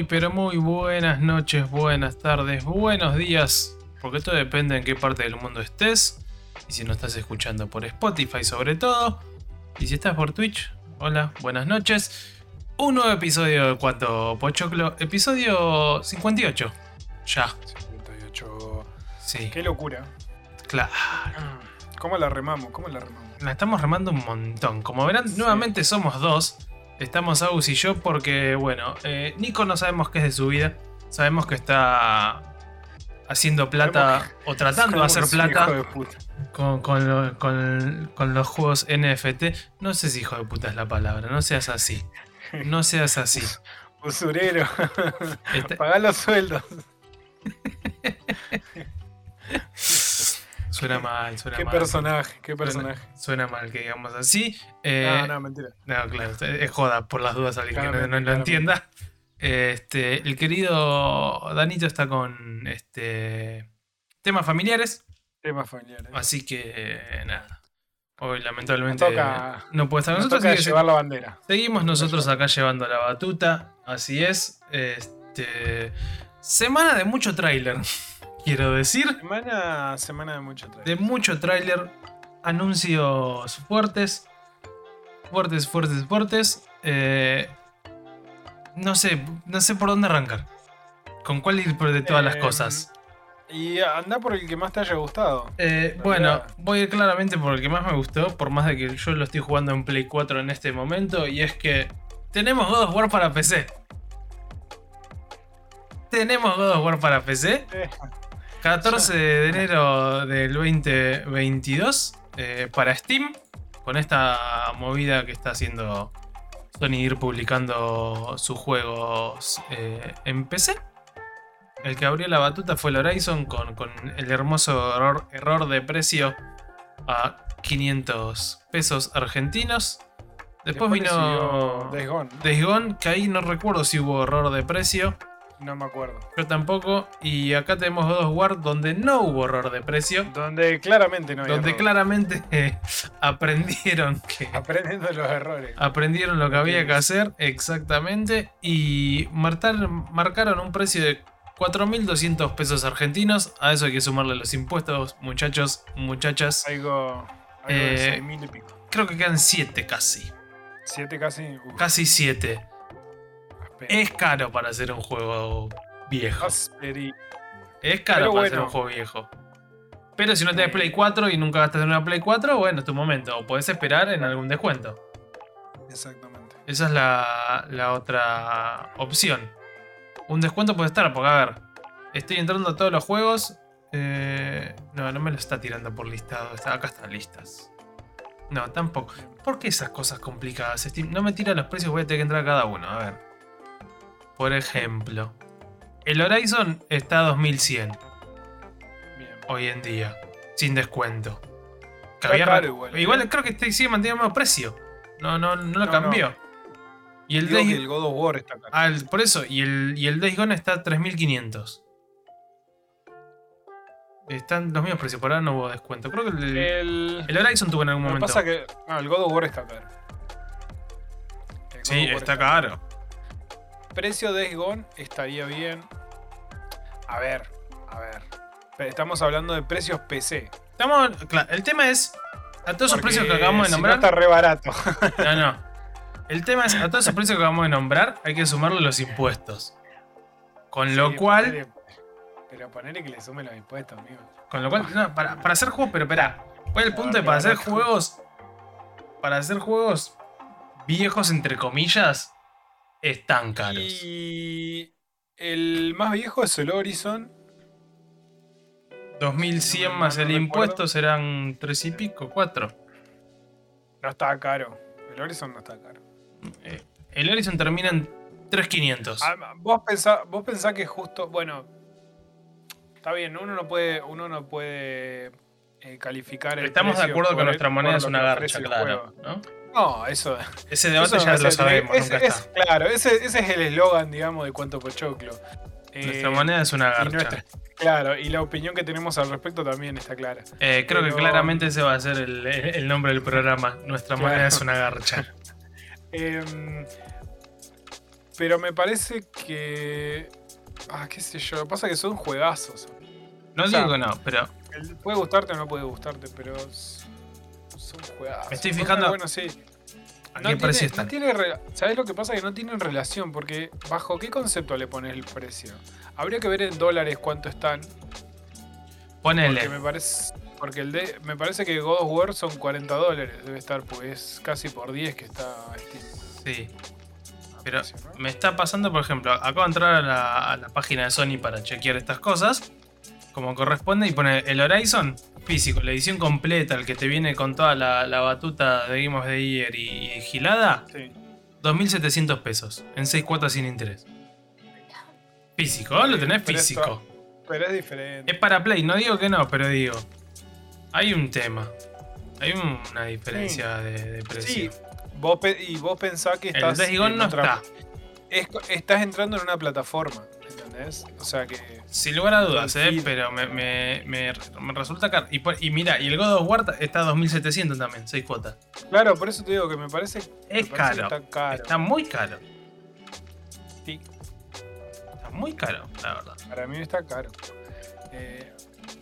Muy, pero muy buenas noches, buenas tardes, buenos días, porque esto depende en qué parte del mundo estés, y si no estás escuchando por Spotify sobre todo, y si estás por Twitch, hola, buenas noches. Un nuevo episodio de Cuanto Pochoclo, episodio 58. Ya. 58. Sí. Qué locura. Claro. ¿Cómo la remamos? ¿Cómo la remamos? La estamos remando un montón. Como verán, Sí. nuevamente somos dos. Estamos Agus y yo porque, bueno, eh, Nico no sabemos qué es de su vida. Sabemos que está haciendo plata o tratando de hacer plata de con, con lo- con- con los juegos NFT. No sé si hijo de puta es la palabra, no seas así. No seas así. Usurero. Este- Pagá los sueldos. suena mal, suena Qué mal. personaje, qué personaje. Suena, mal que digamos así. Eh, No, no, mentira. No, claro, es joda por las dudas alguien que no, no lo entienda. Este, el querido Danito está con este temas familiares, Temas familiares. así que eh, nada. Hoy lamentablemente toca- no puede estar nosotros, toca así que llevar la bandera. seguimos nosotros acá llevando la batuta, así es. Este, semana de mucho tráiler, quiero decir, Semana, semana de mucho de trailer. mucho tráiler, anuncios fuertes, fuertes, fuertes, fuertes. Eh, no sé, no sé por dónde arrancar. ¿Con cuál ir de todas las Em, cosas? Y anda por el que más te haya gustado. Eh, bueno, voy a ir claramente por el que más me gustó, por más de que yo lo estoy jugando en Play 4 en este momento, y es que tenemos God of War para PC. Tenemos God of War para PC. Eh, 14 de enero del 2022 eh, para Steam, con esta movida que está haciendo Sony ir publicando sus juegos eh, en PC. El que abrió la batuta fue el Horizon con, con el hermoso error, error de precio a 500 pesos argentinos. Después, vino Days Gone. Days Gone, que ahí no recuerdo si hubo error de precio. No me acuerdo. Yo tampoco. Y acá tenemos God of War donde no hubo error de precio. Donde claramente no hay donde error. claramente eh, aprendieron que. Aprendiendo los errores. Aprendieron lo que había que hacer exactamente. Y marcar- marcaron un precio de 4.200 pesos argentinos. A eso hay que sumarle los impuestos, muchachos, muchachas. Algo, algo Eh, de 6 mil y pico. Creo que quedan 7 casi. 7 casi. Uf, Casi 7. Es caro para hacer un juego viejo. Es caro Pero para bueno. hacer un juego viejo. Pero si no tenés Play 4 y nunca gastas en una Play 4, bueno, es tu momento. O podés esperar en algún descuento. Exactamente. Esa es la, la otra opción. Un descuento puede estar, porque a ver, estoy entrando a todos los juegos. eh, no, no me lo está tirando por listado. Está, acá están listas. No, tampoco. ¿Por qué esas cosas complicadas? Steam? No me tira los precios, voy a tener que entrar a cada uno. A ver. Por ejemplo, el Horizon está a 2100 Bien. hoy en día, sin descuento. Que Está había caro ra- igual, igual ¿eh? creo que este sigue manteniendo el mismo precio. No, no, no lo No, cambió. Y el Days- el God of War está caro. ah, el- por eso, y el, y el Days Gone está a 3500. Están los mismos precios, por ahora no hubo descuento. Creo que el, el, el Horizon tuvo en algún lo que momento. pasa que. No, el God of War está caro. Sí, War está caro. Precio de Gone estaría bien. A ver, a ver. Estamos hablando de precios PC. Estamos, claro, el tema es, a todos esos precios que acabamos de si no nombrar. está re barato. No, no. El tema es, a todos esos precios que acabamos de nombrar, hay que sumarle los impuestos. Con lo cual, ponele- pero ponerle que le sume los impuestos, amigo. con lo cual, no, para, para hacer juegos, pero espera, ¿cuál es el punto de para hacer juegos, para hacer juegos viejos entre comillas, están caros? Y el más viejo es el Horizon. 2100 no, más no el recuerdo. impuesto serán 3 y pico, 4. No está caro. El Horizon no está caro. Eh, el Horizon termina en 3500. Ah, vos pensás, vos pensás que justo. Bueno. Está bien, uno no puede. Uno no puede eh, calificar el Estamos de acuerdo que el- nuestra moneda es una que garcha, claro. ¿no? No, eso. Ese debate eso ya lo es sabemos, ese- nunca es- está. Claro, ese, ese es el eslogan, digamos, de cuánto pochoclo. Eh, Nuestra moneda es una y garcha. nuestra- claro, y la opinión que tenemos al respecto también está clara. Eh, creo que claramente ese va a ser el, el nombre del programa. Nuestra Claro. moneda es una garcha. Em, Pero me parece que. Ah, qué sé yo. Lo que pasa es que son juegazos. No O sea, digo que no, pero Puede gustarte o no puede gustarte, pero. Me estoy fijando- Bueno, sí. ¿a No qué precio no tiene ¿Sabes lo que pasa? Que no tienen relación, porque ¿bajo qué concepto le pones el precio? Habría que ver en dólares cuánto están. Ponele. Porque me parece. Porque el de, me parece que God of War son 40 dólares, debe estar, pues es casi por 10 que está Steam. Sí. Pero precio, ¿no? me está pasando, por ejemplo, acabo de entrar a la, a la página de Sony para chequear estas cosas, como corresponde, y pone el Horizon físico, la edición completa, el que te viene con toda la, la batuta de Game of the Year y, y gilada, Sí. 2.700 pesos, en 6 cuotas sin interés. Físico, lo tenés físico. Pero es diferente. Es para Play, no digo que no, pero digo, hay un tema. Hay un- una diferencia de, de precio. Sí, vos y vos pensás que El estás. Days Gone no otra- está. es- estás entrando en una plataforma, ¿entendés? O sea que. Sin lugar a dudas, eh, pero me, me- me- me resulta caro. Y, mira, y el God of War está a 2700 también, 6 cuotas. Claro, por eso te digo que me parece. me Es parece que caro. Está caro. Está muy caro. Sí, Está muy caro, la verdad. para mí está caro. Eh,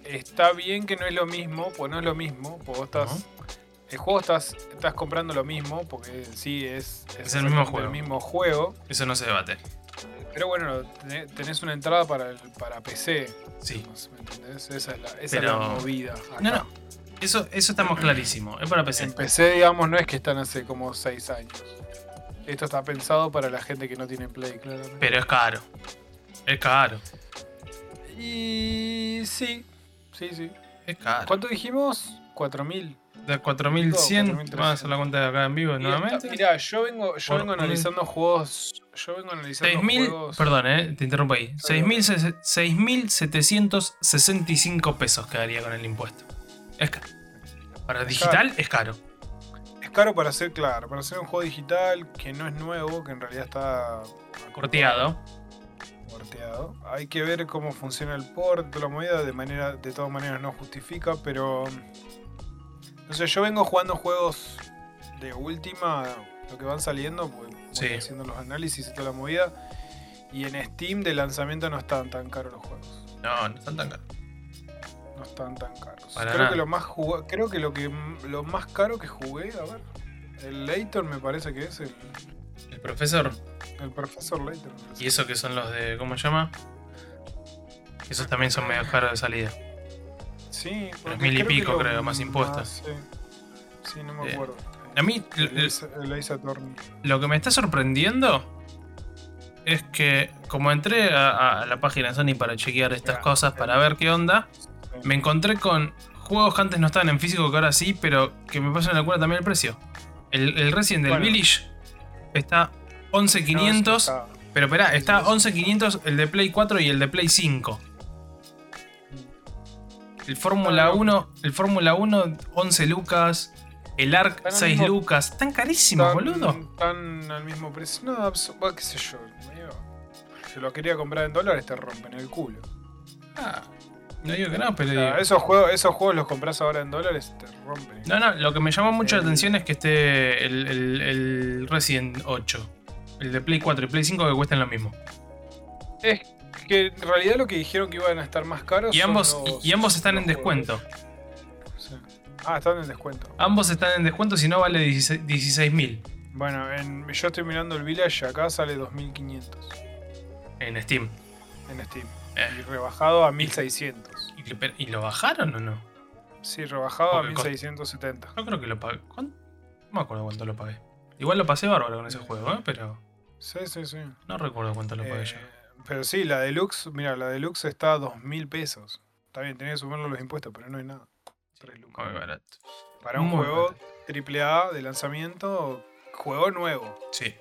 está bien que no es lo mismo, pues no es lo mismo, pues vos estás. El juego estás, estás comprando lo mismo, porque sí es, Es el mismo juego. el mismo juego. Eso no se debate. Pero bueno, tené- tenés una entrada para, el- para PC. Sí. ¿Me entendés? Esa es la, esa Pero- es la movida. acá. No, no. Eso, eso estamos clarísimo. Es para PC. En PC, digamos, no es que están hace como 6 años. Esto está pensado para la gente que no tiene Play, claramente. Pero es caro. Es caro. Y sí, sí, sí. Es caro. ¿Cuánto dijimos? 4000. De 4100. 4300. Vamos a la cuenta de acá en vivo nuevamente. Mira, yo vengo, yo vengo analizando juegos. Yo vengo analizando 6000, juegos. perdón, eh, te interrumpo ahí. 6000 se- 6.765 pesos quedaría con el impuesto. Es caro. Para digital es caro. Es caro para hacer, claro, para hacer un juego digital que no es nuevo, que en realidad está Corteado. porteado. Hay que ver cómo funciona el port, la movida, de manera, de todas maneras no justifica, pero. No sé, yo vengo jugando juegos de última, lo que van saliendo, pues voy Sí. haciendo los análisis y toda la movida. Y en Steam de lanzamiento no están tan caros los juegos. No, no están tan caros. No están tan caros. Para creo nada. que lo más creo que lo que lo más caro que jugué, a ver. El Layton me parece que es el, El profesor. el profesor Layton. Y eso que son los de. ¿Cómo se llama? Esos también son medio caros de salida. Sí, porque mil y pico, lo creo, más impuestos. sí. Sí, no me Eh, acuerdo. A mí, lo que me está sorprendiendo es que, como entré a, a la página de Sony para chequear estas cosas, para ver qué onda, me encontré con juegos que antes no estaban en físico, que ahora sí, pero que me pasan la locura también el precio. El, el Resident del Bueno. Village está 11.500, No, pero esperá, sí, está sí. 11.500 el de Play 4 y el de Play 5. El Fórmula Ah, no. 1, el Fórmula 1 11 lucas, el ARC Están al 6 mismo- lucas, están carísimos, Están- boludo. Están al mismo precio. No, bah, qué sé yo. Si lo quería comprar en dólares te rompen el culo. Ah, no digo que no, pero O sea, digo- esos, juegos, esos juegos los compras ahora en dólares te rompen. No, no, lo que me llamó mucho la atención es que esté el, el- el Resident 8. El de Play 4 y Play 5 que cuestan lo mismo. Es que en realidad lo que dijeron que iban a estar más caros. Y son ambos, los- y, ambos están en descuento. Sí. Ah, están en descuento. Ambos están en descuento, si no vale 16 mil Bueno, en- yo estoy mirando el Village, acá sale 2500 en Steam. en Steam. Eh. Y rebajado a 1600. ¿Y, ¿Y lo bajaron o no? Sí, rebajado a Porque cost- 1670. Yo creo que lo pagué. ¿Cuánto? No me acuerdo cuánto lo pagué. Igual lo pasé bárbaro con ese juego, ¿eh? pero Sí, sí, sí. no recuerdo cuánto lo pagué Eh, yo. Pero sí, la deluxe, mira, la deluxe está a 2000 pesos. Está bien, tenés que sumarlo los impuestos, pero no hay nada. Tres lucas. Muy barato. Para un muy juego AAA de lanzamiento, juego nuevo. Sí.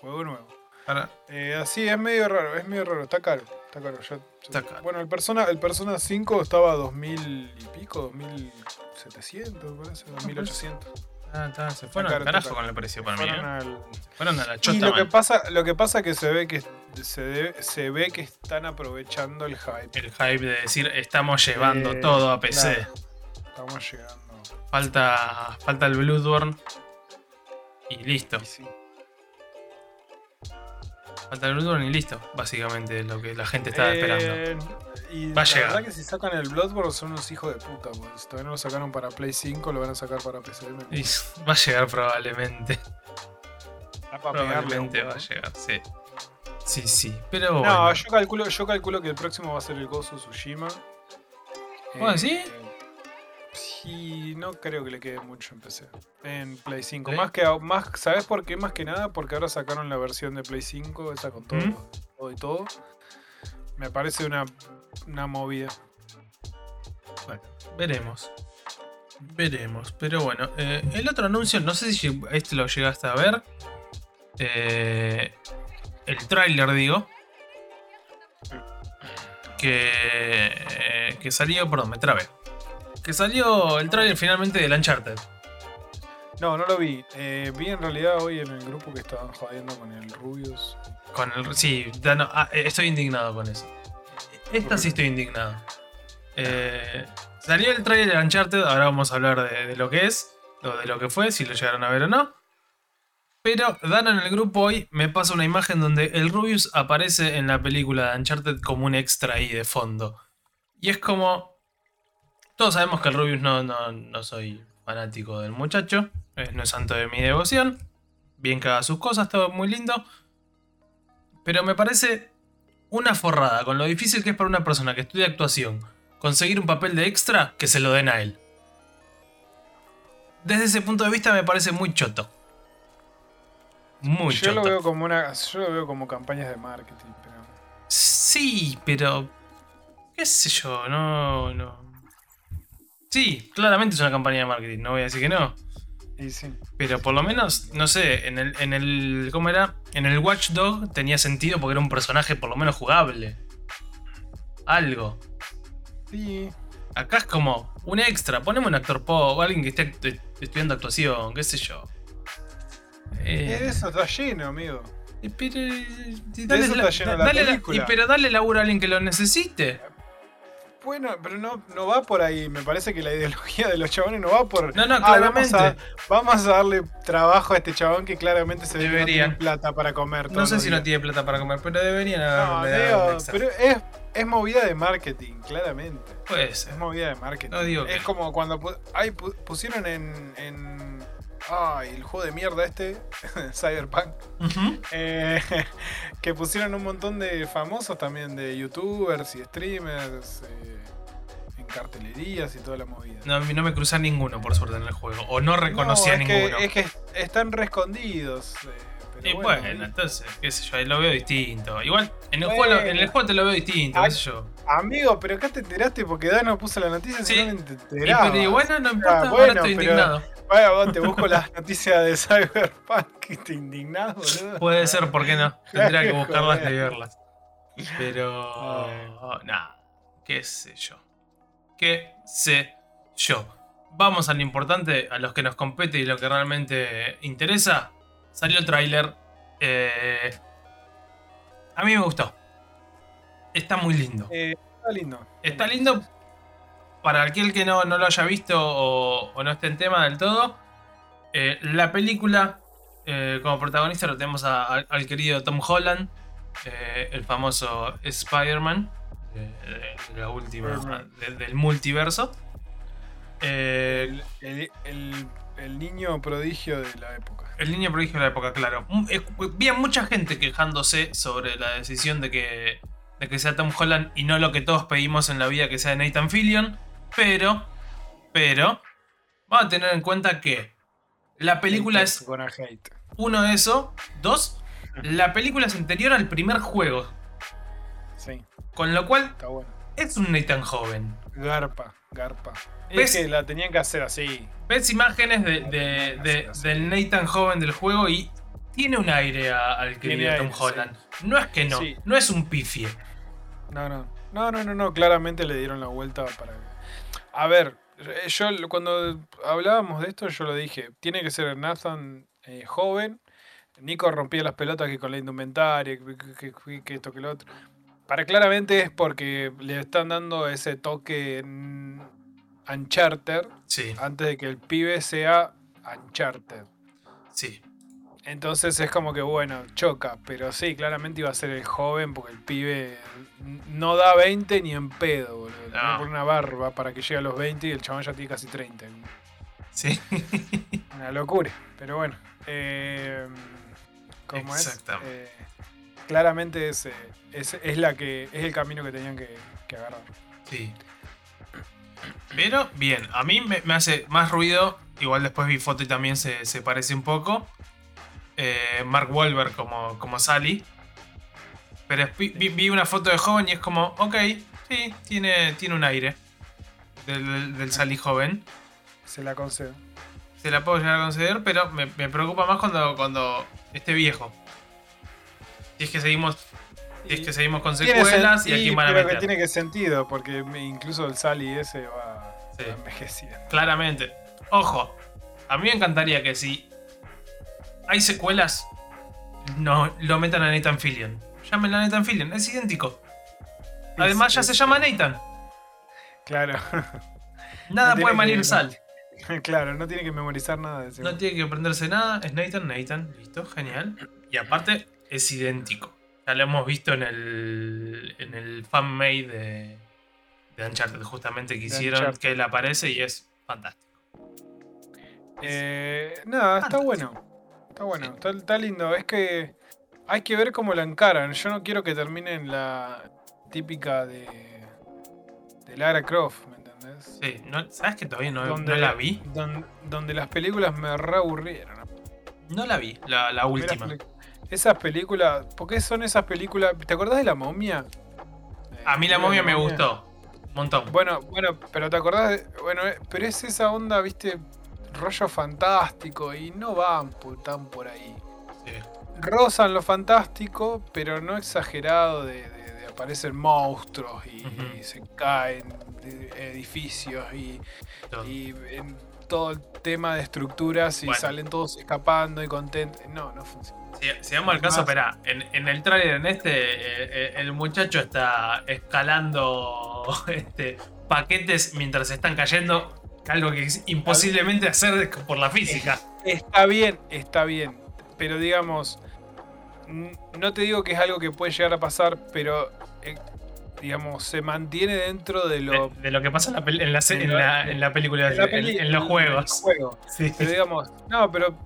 Juego nuevo. Para, Eh, así es medio raro, es medio raro, está caro. Está caro. ya- ya- Está caro. Bueno, el Persona, el Persona 5 estaba a 2000 y pico, 2700, me parece, 2800. Ah, está, se fueron al carajo con el precio para mí. ¿eh? al- Fueron a la Y chota, lo que pasa, lo que pasa que se ve que se, debe- se ve que están aprovechando el hype. El hype de decir estamos llevando Eh, todo a PC. claro. Estamos llegando. Falta, falta el Bloodborne. Y listo. Y sí. Falta el Bloodborne y listo, básicamente, lo que la gente estaba esperando. Y Va a la llegar. verdad que si sacan el Bloodborne son unos hijos de puta, pues. Todavía no lo sacaron para Play 5, lo van a sacar para PC. Y va a llegar probablemente. Ah, pegarle Probablemente va a llegar, sí. Sí, sí. Pero bueno. No, yo calculo, yo calculo que el próximo va a ser el Gozo Tsushima. ¿Vos decís? Eh, Sí, no creo que le quede mucho en PC. En Play 5. ¿Sí? Más que más, ¿sabes por qué? Más que nada porque ahora sacaron la versión de Play 5, esa con todo, ¿Mm? todo y todo. Me parece una, una movida. Bueno, veremos. Veremos. Pero bueno, eh, el otro anuncio, no sé si este lo llegaste a ver. Eh, el tráiler, digo. Que, eh, que salió, perdón, me trabé. Que salió el tráiler finalmente del Uncharted. No, no lo vi. Eh, vi en realidad hoy en el grupo que estaban jodiendo con el Rubius. Con el, sí, ah, estoy indignado con eso. Esta sí estoy indignado. Eh, salió el trailer de Uncharted, ahora vamos a hablar de, lo que es, o de lo que fue, si lo llegaron a ver o no. Pero Dano en el grupo hoy me pasa una imagen donde el Rubius aparece en la película de Uncharted como un extra ahí de fondo. Y es como... Todos sabemos que el Rubius no, no, no soy fanático del muchacho, eh, no es santo de mi devoción. Bien que haga sus cosas, todo muy lindo. Pero me parece una forrada con lo difícil que es para una persona que estudia actuación conseguir un papel de extra que se lo den a él. Desde ese punto de vista me parece muy choto. Muy yo choto. lo veo como una. Yo lo veo como campañas de marketing, pero. Sí, pero. qué sé yo, no. no. Sí, claramente es una campaña de marketing, no voy a decir que no. Sí. Pero por lo menos, no sé, en el, en el. ¿Cómo era? En el Watchdog tenía sentido porque era un personaje por lo menos jugable. Algo. Sí. Acá es como un extra. Poneme un actor pop, alguien que esté estu- estudiando actuación, qué sé yo. Eh, Eso está lleno, amigo. pero, y De eso la- está llena la dale la- película. y pero dale laburo a alguien que lo necesite. Bueno, pero no, no va por ahí. Me parece que la ideología de los chabones no va por. No, no, "Ah, vamos, a, vamos a darle trabajo a este chabón que claramente se ve que no Deberían. tiene plata para comer. No sé si no días". tiene plata para comer, pero deberían No, digo, pero es, es movida de marketing, claramente. Puede ser. Es movida de marketing. No digo es como cuando ay, pu- pusieron en, en. Ay, el juego de mierda este, Cyberpunk. Eh, que pusieron un montón de famosos también, de youtubers y streamers. eh, cartelerías y toda la movida. No, no me cruza ninguno, por suerte, en el juego. O no reconocía No, es ninguno. Que, es que están re escondidos. eh, pero y bueno, bueno, y- entonces, qué sé yo, ahí lo veo distinto. Igual, en el, Bueno. juego, en el juego te lo veo distinto, qué sé yo. Amigo, pero acá te enteraste porque Dano puso la noticia Sí. si no te Y, enterabas. y bueno, no importa, Ah, ahora bueno, estoy pero- indignado. Vaya, vos te busco las noticias de Cyberpunk y te indignás, boludo. Puede ser, ¿por qué no? Tendría que buscarlas y verlas. Pero. Ah. Nada. Qué sé yo. Qué sé yo. Vamos a lo importante, a los que nos compete y lo que realmente interesa. Salió el tráiler. eh, a mí me gustó. Está muy lindo. Eh, está lindo. Está lindo para aquel que no, no lo haya visto o, o no esté en tema del todo. eh, la película, como protagonista, lo tenemos a- al- al querido Tom Holland, el famoso Spider-Man, de, la última, de- del multiverso. Eh, El, el- el- el niño prodigio de la época. El niño prodigio de la época, claro. Mm, eh, Vi a mucha gente quejándose sobre la decisión de que, de que sea Tom Holland y no lo que todos pedimos en la vida que sea Nathan Fillion. Pero, pero, vamos a tener en cuenta que la película Hate es uno de eso. Dos, la película es anterior al primer juego. Sí, Con lo cual está bueno. es un Nathan joven. Garpa, garpa. ¿Ves? Es que la tenían que hacer así. Ves imágenes de, de- de- del Nathan joven del juego y tiene un aire a- al querido Tiene Tom aire, Holland. No es que no, Sí. no es un pifie. No, no. No, no, no, no. Claramente le dieron la vuelta para. A ver, eh, yo cuando hablábamos de esto, yo lo dije. Tiene que ser Nathan eh, joven. Nico rompía las pelotas que con la indumentaria, que, que- que- que esto, que lo otro. Para claramente es porque le están dando ese toque en Uncharted Sí, antes de que el pibe sea Uncharted. sí. Entonces es como que bueno, choca, pero sí, claramente iba a ser el joven porque el pibe no da 20 ni en pedo, boludo. No. Por una barba para que llegue a los 20 y el chabón ya tiene casi 30. Sí. Una locura, pero bueno. Eh, ¿Cómo es? Exactamente. Eh, claramente es, eh, es, es la que, es el camino que tenían que, que agarrar. Sí. Pero bien, a mí me, me hace más ruido. Igual después vi foto y también se, se parece un poco. eh, Mark Wahlberg como, como Sally. Pero vi, vi- una foto de joven y es como, ok, sí, tiene, tiene un aire del Sally joven. Se la concedo. Se la puedo llegar a conceder, pero me, me preocupa más cuando, cuando esté viejo. Si es que seguimos, si es que seguimos con secuelas y aquí van a pero que meter. tiene que sentido, porque incluso el Sally ese va, Sí. va envejeciendo. Claramente. Ojo, a mí me encantaría que si hay secuelas, no lo metan a Nathan Fillion. Llámenlo a Nathan Fillion, es idéntico. Además, ya Es- se llama Nathan. Claro. Nada No puede que- malir no- sal. claro, no tiene que memorizar nada de. No tiene que aprenderse nada. Es Nathan, Nathan. Listo, genial. Y aparte, es idéntico. Ya lo hemos visto en el, en el fanmade de, de Uncharted, justamente que hicieron que él aparece y es fantástico. Eh, nada, está bueno. Está bueno, está, está lindo. Es que hay que ver cómo la encaran. Yo no quiero que termine en la típica de, de Lara Croft, ¿me entendés? Sí, no- ¿sabes que todavía no, Donde- no la vi? Don- donde las películas me reaburrieron. No la vi, la, la última. Esas películas, ¿por qué son esas películas? ¿Te acordás de la momia? A mí la momia me gustó. Un montón. Bueno, bueno, pero te acordás de, bueno, eh, pero es esa onda, viste, rollo fantástico y no van por- tan por ahí. Sí. Rozan lo fantástico, pero no exagerado de, de- de aparecen monstruos y, se caen edificios y, en todo el tema de estructuras y Bueno. salen todos escapando y contentos. No, no funciona. Si, si vamos al caso, espera, en, en el tráiler en este, eh, eh, el muchacho está escalando este, paquetes mientras están cayendo, algo que es imposiblemente hacer por la física. Está bien, está bien. Pero digamos, no te digo que es algo que puede llegar a pasar, pero eh, digamos, se mantiene dentro de lo. de lo que pasa en la, en la, se- en la- en la película, de la en- peli- en, los juegos. juego. Sí. Pero digamos, no, pero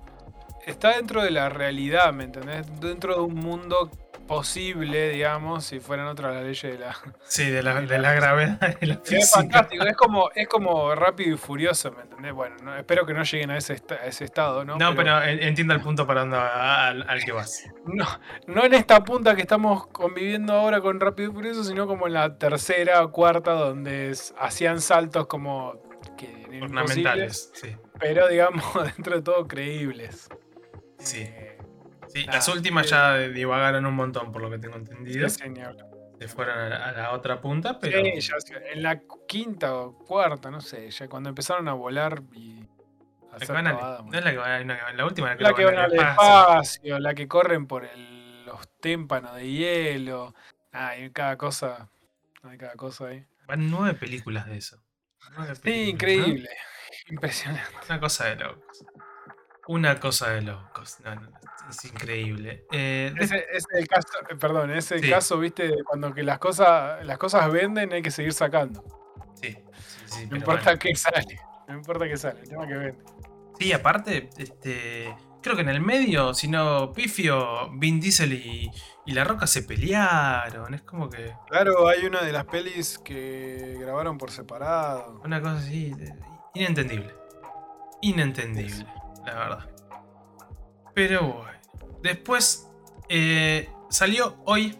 está dentro de la realidad, ¿me entendés? Dentro de un mundo posible, digamos, si fueran otras las leyes de la. Sí, de la, de la gravedad de la Es fantástico, es como, es como rápido y furioso, ¿me entendés? Bueno, no- espero que no lleguen a ese, esta- a ese estado, ¿no? No, pero en- entiendo el punto para donde al, al que vas. No, no en esta punta que estamos conviviendo ahora con Rápido y Furioso, sino como en la tercera o cuarta, donde es- hacían saltos como que Ornamentales, sí. pero digamos dentro de todo creíbles. Sí. Eh, Sí, las últimas ya divagaron un montón, por lo que tengo entendido. sí, señor. Se fueron a la, a la otra punta, pero. Sí, ya en la quinta o cuarta, no sé, ya cuando empezaron a volar y a hacer van no es la que van no, la última La que van al espacio. la que corren por el- los témpanos de hielo. Ah, hay cada cosa. Hay cada cosa ahí. Van nueve películas de eso. Nueve Sí, increíble. Impresionante. Una cosa de locos. Una cosa de locos. No, no, es increíble. Eh, Ese es el caso, eh, perdón, ese es el Sí. caso, viste, cuando que las cosas, las cosas venden hay que seguir sacando. sí, sí, sí, No importa bueno. qué sale. No importa qué sale, el tema que vende. Sí, aparte, este. Creo que en el medio, si no, Pifio, Vin Diesel y, y La Roca se pelearon. Es como que. Claro, hay una de las pelis que grabaron por separado. Una cosa así. Inentendible. Inentendible, la verdad. Pero bueno. Después eh, salió hoy.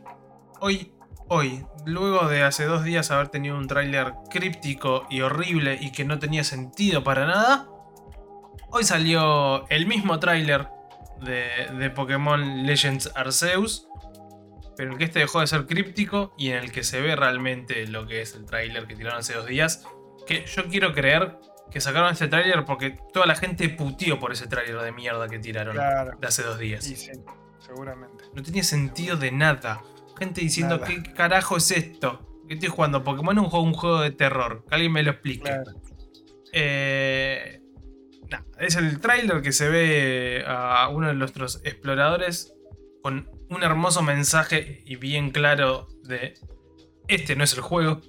Hoy. Hoy. Luego de hace dos días haber tenido un tráiler críptico y horrible y que no tenía sentido para nada. Hoy salió el mismo tráiler de, Pokémon Legends Arceus. Pero en el que este dejó de ser críptico y en el que se ve realmente lo que es el tráiler que tiraron hace dos días que yo quiero creer que sacaron este tráiler porque toda la gente putió por ese tráiler de mierda que tiraron Claro. de hace dos días. Y sí, seguramente. No tenía sentido de nada. Gente diciendo, Nada. ¿qué carajo es esto? Que estoy jugando Pokémon es un juego, un juego de terror. Que alguien me lo explique. Claro. Eh, Nah, es el tráiler que se ve a uno de nuestros exploradores con un hermoso mensaje y bien claro de este no es el juego.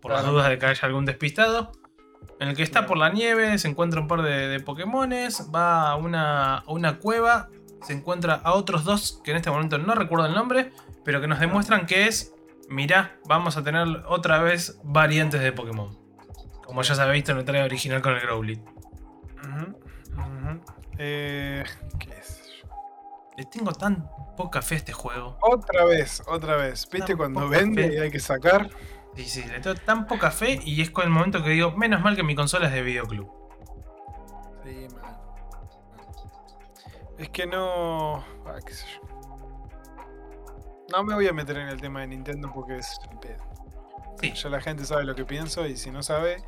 Por las dudas de que haya algún despistado. En el que está por la nieve, se encuentra un par de, de Pokémones, va a una, a una cueva, se encuentra a otros dos que en este momento no recuerdo el nombre, pero que nos demuestran que es, mirá, vamos a tener otra vez variantes de Pokémon. Como ya se había visto en el trailer original con el Growlithe. Eh, ¿Qué es? Le tengo tan poca fe a este juego. Otra vez, otra vez. ¿Viste Tan cuando vende fe. y hay que sacar? Sí, sí, le tengo tan poca fe y es con el momento que digo, menos mal que mi consola es de videoclub. Sí, man. Es que no. Ah, qué sé yo. No me voy a meter en el tema de Nintendo porque es el pedo. Sí. Ya la gente sabe lo que pienso y si no sabe.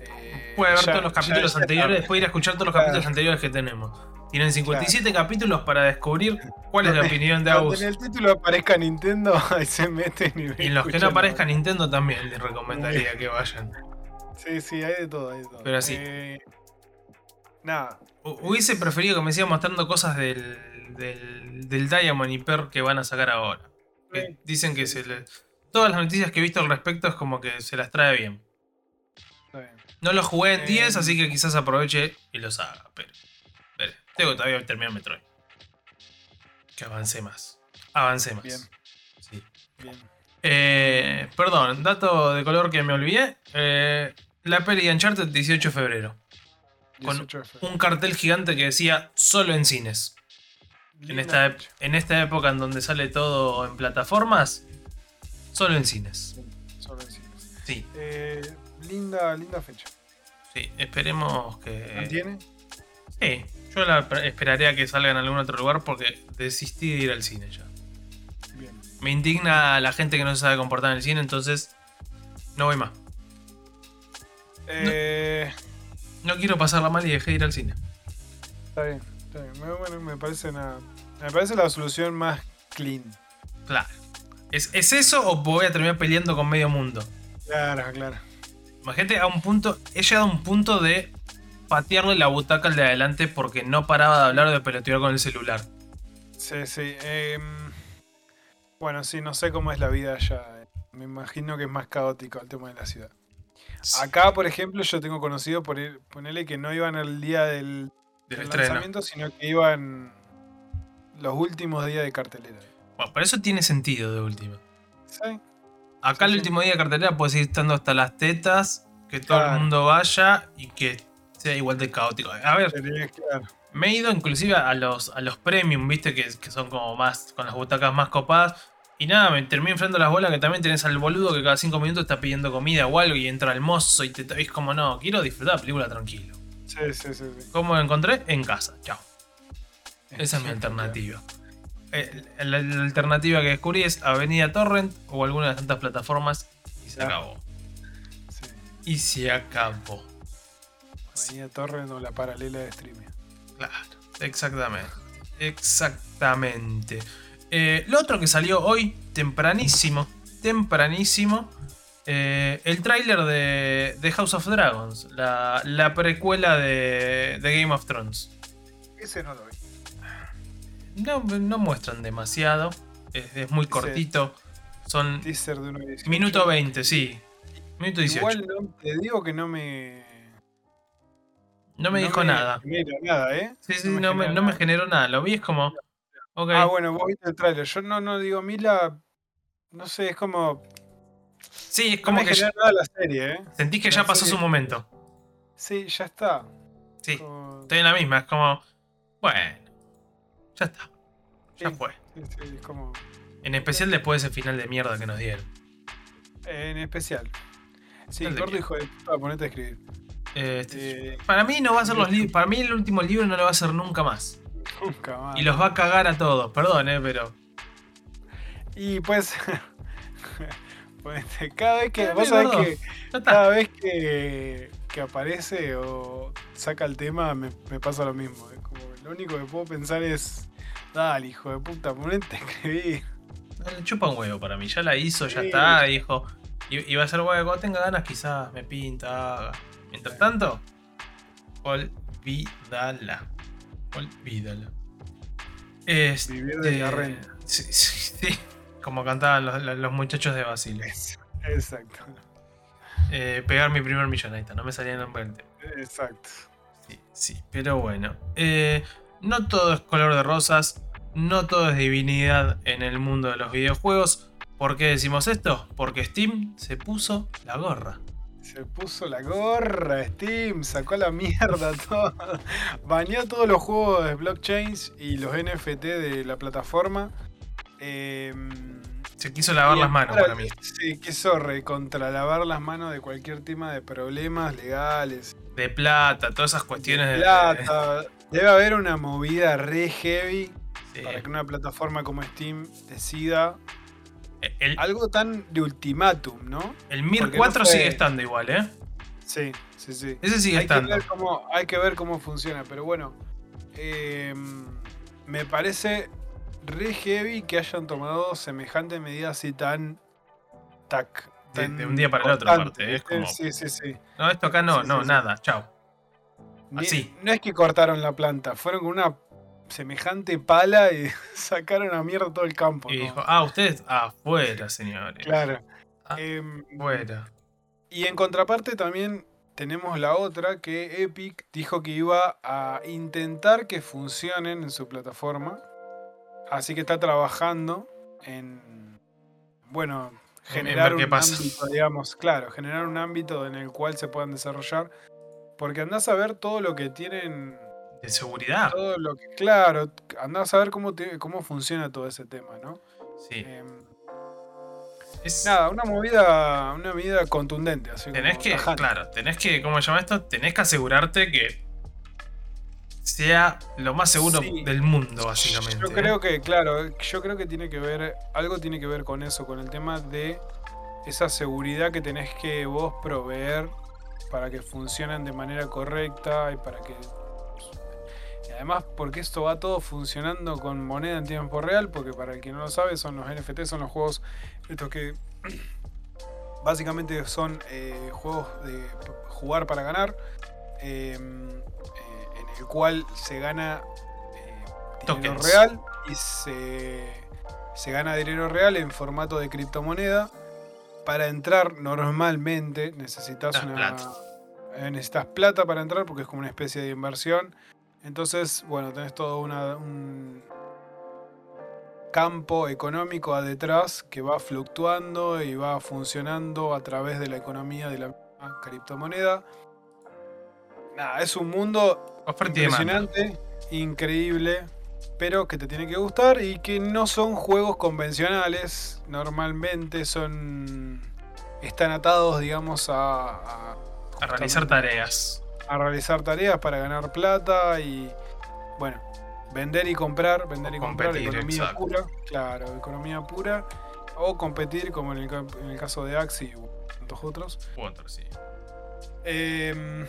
eh, Puede ver ya- todos los capítulos ya anteriores, puede ir a escuchar todos los capítulos anteriores que tenemos. Tienen 57 capítulos para descubrir cuál es la opinión de Agus. en el título aparezca Nintendo, ahí se meten y, Y en los que no aparezca Nintendo también les recomendaría que vayan. Sí, sí, hay de todo, hay de todo. Pero sí. Eh, nada. Hu- Hubiese preferido que me sigan mostrando cosas del, del, del Diamond y Pearl que van a sacar ahora. Que dicen que se le- todas las noticias que he visto al respecto es como que se las trae bien. Está bien. No los jugué en 10, Eh, así que quizás aproveche y los haga. Pero tengo que todavía terminar Metroid. Que avance más. Avance más. Bien. Sí. Bien. Eh, perdón, dato de color que me olvidé. Eh, la peli de Uncharted 18 de febrero. Con 18 de febrero. Un cartel gigante que decía solo en cines. En esta, en esta época en donde sale todo en plataformas, solo en cines. Solo en cines. Sí, Eh, linda, linda fecha. sí, esperemos que... ¿Mantiene? Sí, yo la esperaría a que salga en algún otro lugar porque desistí de ir al cine ya. Bien. Me indigna la gente que no se sabe comportar en el cine, entonces no voy más. Eh, No quiero pasarla mal y dejé de ir al cine. Está bien, está bien. Me, bueno, me parece una, me parece la solución más clean. Claro. ¿Es, ¿Es eso o voy a terminar peleando con medio mundo? Claro, claro. Imagínate a un punto, he llegado a un punto de patearle la butaca al de adelante porque no paraba de hablar o de pelotear con el celular. Sí, sí. em, bueno, sí, no sé cómo es la vida allá. Me imagino que es más caótico el tema de la ciudad. Acá, por ejemplo, yo tengo conocido por ir- ponerle que no iban el día del, Del del estreno. lanzamiento, sino que iban los últimos días de cartelera. Bueno, pero eso tiene sentido de última. ¿Sí? Acá Sí, el sí. último día de cartelera puede seguir estando hasta las tetas, que todo Claro. el mundo vaya y que sea igual de caótico. A ver, me he ido inclusive a los, a los premium, viste, que, que son como más, con las butacas más copadas. Y nada, me terminé enfrentando las bolas que también tenés al boludo que cada cinco minutos está pidiendo comida o algo y entra el mozo y te es como no, quiero disfrutar la película tranquilo. Sí, sí, sí. sí. ¿Cómo lo encontré? En casa, chao. Esa es mi alternativa. Eh, La, la alternativa que descubrí es Avenida Torrent o alguna de las tantas plataformas y se acabó. sí. Y se acabó. Avenida Torre o la paralela de streaming. Claro, exactamente. Exactamente. Eh, lo otro que salió hoy, tempranísimo, tempranísimo, eh, el tráiler de, de House of Dragons, la, la precuela de, de Game of Thrones. Ese no lo vi. No, no muestran demasiado, es, es muy cortito, son Teaser de 1.18. minuto 20, sí. Minuto 18. Igual no, te digo que no me. No me dijo me nada. nada, ¿eh? Sí, sí, no me, no me generó nada. Lo vi, es como. Ah, bueno, vos viste el tráiler. Yo no, no digo, a mí la. No sé, es como. sí, es como me que genera nada la serie, ¿eh? sentís que la ya pasó serie- su momento. Sí, ya está. Sí. Como- Estoy en la misma, es como. Bueno, ya está. Ya Sí. fue. Sí, sí, es como. En especial después de ese final de mierda que nos dieron. En especial. Sí, mierda. hijo de puta, ponete a escribir. Este, Eh, para mí no va a ser los libros. Para mí el último libro no lo va a hacer nunca más. nunca más. Y los va a cagar a todos. Perdón, eh, pero. Y pues. ponete, cada vez que. Eh, Vos sabés. Cada vez que, que aparece o saca el tema, me, me pasa lo mismo. Como lo único que puedo pensar es. Dale, hijo de puta, ponete a escribir. Le chupa un huevo para mí. Ya la hizo, ya está. Dijo. Y, y va a ser huevo. Cuando tenga ganas, quizás me pinta, haga. Mientras tanto, Olvídala. Olvídala. Vivir de la Este, renta. Sí, sí, sí. Como cantaban los, los muchachos de Basile. Exacto. Eh, pegar mi primer millón, ahí está, no me salía el nombre del tema. Exacto. Sí, sí, pero bueno. Eh, no todo es color de rosas, no todo es divinidad en el mundo de los videojuegos. ¿Por qué decimos esto? Porque Steam se puso la gorra. Se puso la gorra, Steam, sacó la mierda todo. Baneó todos los juegos de blockchains y los NFT de la plataforma. Em, Se quiso lavar las manos para mí. Sí, quiso recontralavar las manos de cualquier tema de problemas legales. De plata, todas esas cuestiones de. Plata. Debe haber una movida re heavy Sí. para que una plataforma como Steam decida El, algo tan de ultimátum, ¿no? el Mir porque no 4 fue- sigue estando igual, ¿eh? Sí, sí, sí. Ese sigue hay que, estando. ver cómo, hay que ver cómo funciona, pero bueno. eh, me parece re heavy que hayan tomado semejante medida así tan. tac. De- tan de un día para el otro, aparte, como- Sí, sí, sí. No, esto acá no, Sí, no, sí, sí. nada, chao. Así. No es que cortaron la planta, fueron con una semejante pala y sacaron a mierda todo el campo. Y ¿no? dijo, ah, ustedes afuera, señores. Claro. Ah, Em, Afuera. Y en contraparte también tenemos la otra que Epic dijo que iba a intentar que funcionen en su plataforma. Así que está trabajando en, bueno, En generar un pasa. ámbito, digamos, claro, generar un ámbito en el cual se puedan desarrollar. Porque andás a ver todo lo que tienen, De seguridad. todo lo que, claro, andás a ver cómo, te- cómo funciona todo ese tema, ¿no? Sí. Em, Es- nada, una movida, una medida contundente, así tenés que, tajante. claro, tenés que, ¿cómo se llama esto? Tenés que asegurarte que sea lo más seguro Sí. del mundo, básicamente. Yo ¿eh? creo que, claro, yo creo que tiene que ver, algo tiene que ver con eso, con el tema de esa seguridad que tenés que vos proveer para que funcionen de manera correcta y para que... Además, porque esto va todo funcionando con moneda en tiempo real, porque para el que no lo sabe, son los NFT, son los juegos estos que básicamente son eh, juegos de jugar para ganar, eh, eh, en el cual se gana dinero Tokens. real y se, se gana dinero real en formato de criptomoneda. Para entrar normalmente necesitas una plata. necesitas plata para entrar porque es como una especie de inversión. Entonces, bueno, tenés todo una- un campo económico detrás que va fluctuando y va funcionando a través de la economía de la misma criptomoneda. Nada, es un mundo impresionante, increíble, pero que te tiene que gustar y que no son juegos convencionales. Normalmente son. están atados, digamos, a. a, A realizar tareas. A realizar tareas para ganar plata y. bueno, vender y comprar, vender O y comprar, economía exacto. pura. Claro, economía pura. O competir, como en el, ca- en el caso de Axie u tantos otros. U otro, sí. Eh,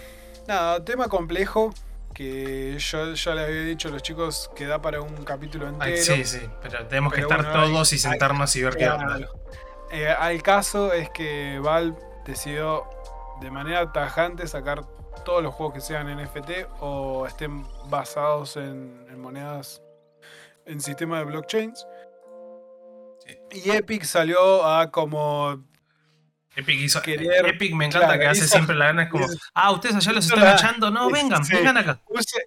nada, tema complejo que yo ya les había dicho a los chicos que da para un capítulo entero. Ay, sí, sí. Pero tenemos que estar bueno, hay- todos y hay- sentarnos y ver qué onda. Eh, al caso es que Valve decidió de manera tajante sacar todos los juegos que sean NFT o estén basados en, en monedas en sistema de blockchains. Sí. Y Epic salió a como Epic hizo. Querer- Epic me encanta claro, que hace siempre la gana. Es como, hizo- ah, ustedes allá los están la- echando. No, vengan, Sí. vengan acá.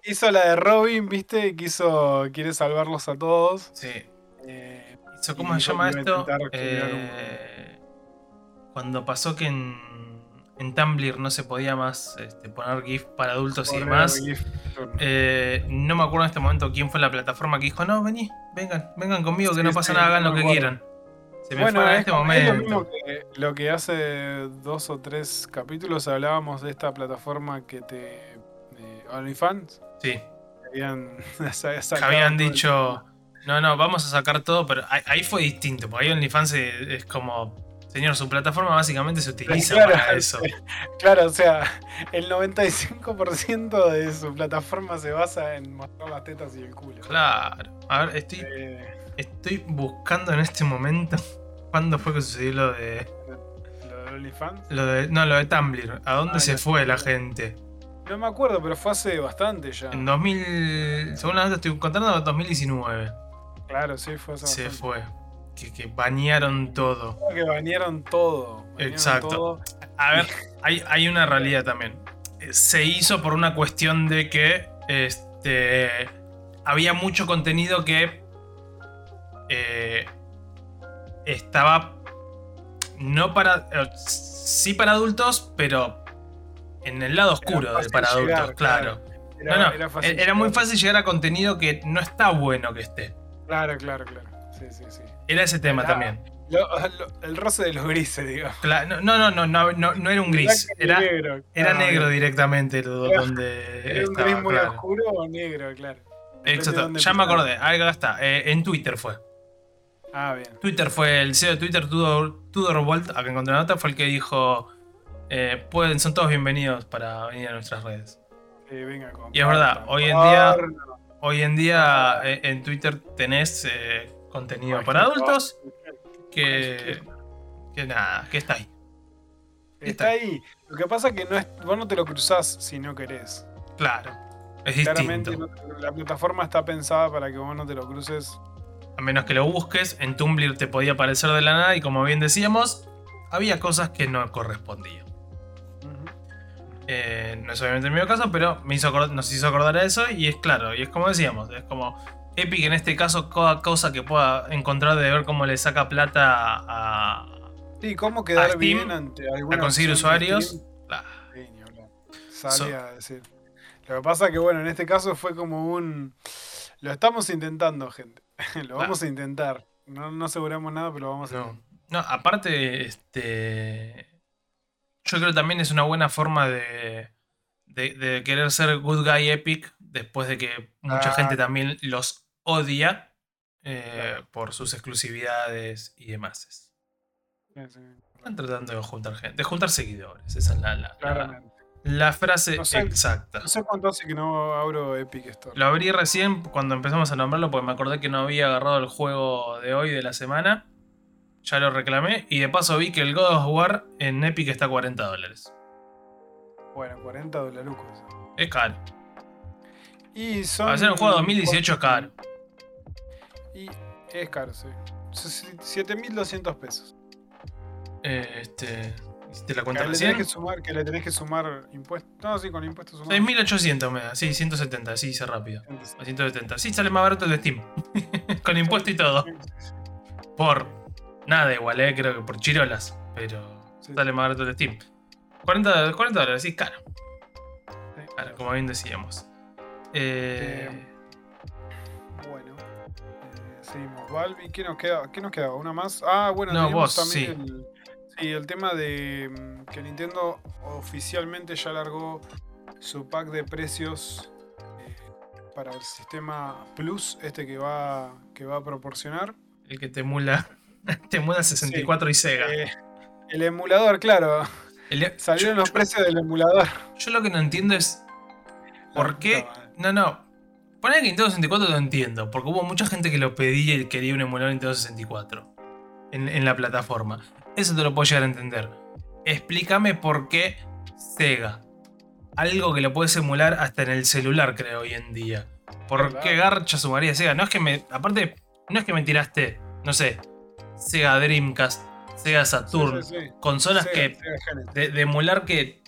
hizo, la de Robin, viste, quiso quiere salvarlos a todos. Sí. Eh, Hizo, ¿Cómo se llama esto? un- Eh, Cuando pasó que en, en Tumblr no se podía más este, poner GIF para adultos y demás. Eh, no me acuerdo en este momento quién fue la plataforma que dijo, no, vení, vengan, vengan conmigo, que Sí, no pasa sí, nada, hagan lo que quieran. Se me Bueno, fue en es, este como- es lo momento. mismo que lo que hace dos o tres capítulos hablábamos de esta plataforma que te. eh, OnlyFans. Sí, Habían, habían dicho, no, no, vamos a sacar todo, pero ahí, ahí fue distinto, porque ahí OnlyFans es, es como, señor, su plataforma básicamente se utiliza Claro, para eso. Claro, o sea, el 95% de su plataforma se basa en mostrar las tetas y el culo. Claro. A ver, estoy, Eh, estoy buscando en este momento cuándo fue que sucedió lo de, lo de OnlyFans. lo de, no, lo de Tumblr. ¿A dónde Ah, se fue la gente? No me acuerdo, pero fue hace bastante ya. En 2000, según la nota estoy contando, 2019 Claro, sí, fue hace se bastante. fue. Que, que bañaron todo. Que banearon todo. Exacto. todo. A ver, hay, hay una realidad también. Eh, Se hizo por una cuestión de que este, había mucho contenido que eh, estaba no para. eh, sí para adultos, pero en el lado oscuro para adultos, llegar, claro. Era, no, no, era fácil era muy fácil llegar a contenido que no está bueno que esté. Claro, claro, claro. Sí, sí, sí. Era ese tema Era- también. Lo- lo- el roce de los grises. Cla- No, no, no, no, no, no era un gris. Y Era, negro. era Ah, negro directamente lo- Era- donde Era un estaba, gris muy claro. oscuro o negro, claro. Exacto, ya me acordé, acá está, eh, en Twitter fue. Ah, bien. Twitter fue el CEO de Twitter, Tudor, Tudor Bolt, acá encontré la nota, fue el que dijo, eh, pueden, son todos bienvenidos para venir a nuestras redes. Sí, venga, Y es verdad, hoy en día-. Hoy en día eh, en Twitter tenés contenido para adultos que, que nada, que está ahí. Está ahí. Lo que pasa es que no es, vos no te lo cruzás si no querés. Claro, es Claramente distinto. no- la plataforma está pensada para que vos no te lo cruces. A menos que lo busques, en Tumblr te podía aparecer de la nada y como bien decíamos, había cosas que no correspondían. Eh, no es obviamente el mismo caso, pero me hizo nos hizo acordar a eso y es claro, y es como decíamos, es como Epic en este caso, cada cosa que pueda encontrar de ver cómo le saca plata a, Sí, cómo quedar Steam, bien ante alguna a conseguir usuarios. Steam. Ah, Sí, ni hablar. Sale So- a decir. Lo que pasa que, bueno, en este caso fue como un. Lo estamos intentando, gente. lo vamos a intentar. No, no aseguramos nada, pero lo vamos a No, intentar. no, aparte, este. Yo creo que también es una buena forma de, de, de querer ser good guy epic después de que mucha Ah. gente también los odia eh, por sus exclusividades y demás. Están tratando de juntar gente, de juntar seguidores. Esa es la, la, la- Claramente. la frase No sé- exacta. No sé cuánto hace que no abro Epic Store. Lo abrí recién cuando empezamos a nombrarlo porque me acordé que no había agarrado el juego de hoy de la semana. Ya lo reclamé y de paso vi que el God of War en Epic está a 40 dólares. Bueno, 40 dolarucos. Es caro. Y son. Hacer un juego de 2018 es caro. Y es caro, sí. S- 7.200 pesos. Eh, este, ¿Hiciste la Que cuenta le, tenés que recién? sumar, que le tenés que sumar impuestos. No, sí, con impuestos sumados. 6.800 me da. Sí, 170. Sí, hice rápido. A 170. Sí, sale más barato el de Steam. Con impuesto y todo. Por nada igual, eh. Creo que por chirolas. Pero Sí. sale más barato el de Steam. 40, 40 dólares, sí, caro. Sí. Caro, como bien decíamos. Eh, Bueno, seguimos. Valve, ¿qué nos queda? ¿Qué nos queda? ¿Una más? Ah, bueno, No, vos, también el, sí, el tema de mm, que Nintendo oficialmente ya largó su pack de precios eh, para el sistema Plus, este que va, que va a proporcionar. el que te emula. Te emula 64 y Sega. Eh, el emulador, claro. El- Salieron yo- los precios del emulador. Yo lo que no entiendo es. ¿Por La qué? puta. No, no. Poner que Nintendo 64 lo entiendo. Porque hubo mucha gente que lo pedía y quería un emulador Nintendo 64. En, en la plataforma. Eso te lo puedo llegar a entender. Explícame por qué Sega. Algo que lo puedes emular hasta en el celular, creo, hoy en día. ¿Por Claro. qué garcha sumaría Sega? No es que me. Aparte, no es que me tiraste, no sé, Sega Dreamcast, Sega Saturn. Sí, sí, sí. Consolas Sega- que Sega de, de emular que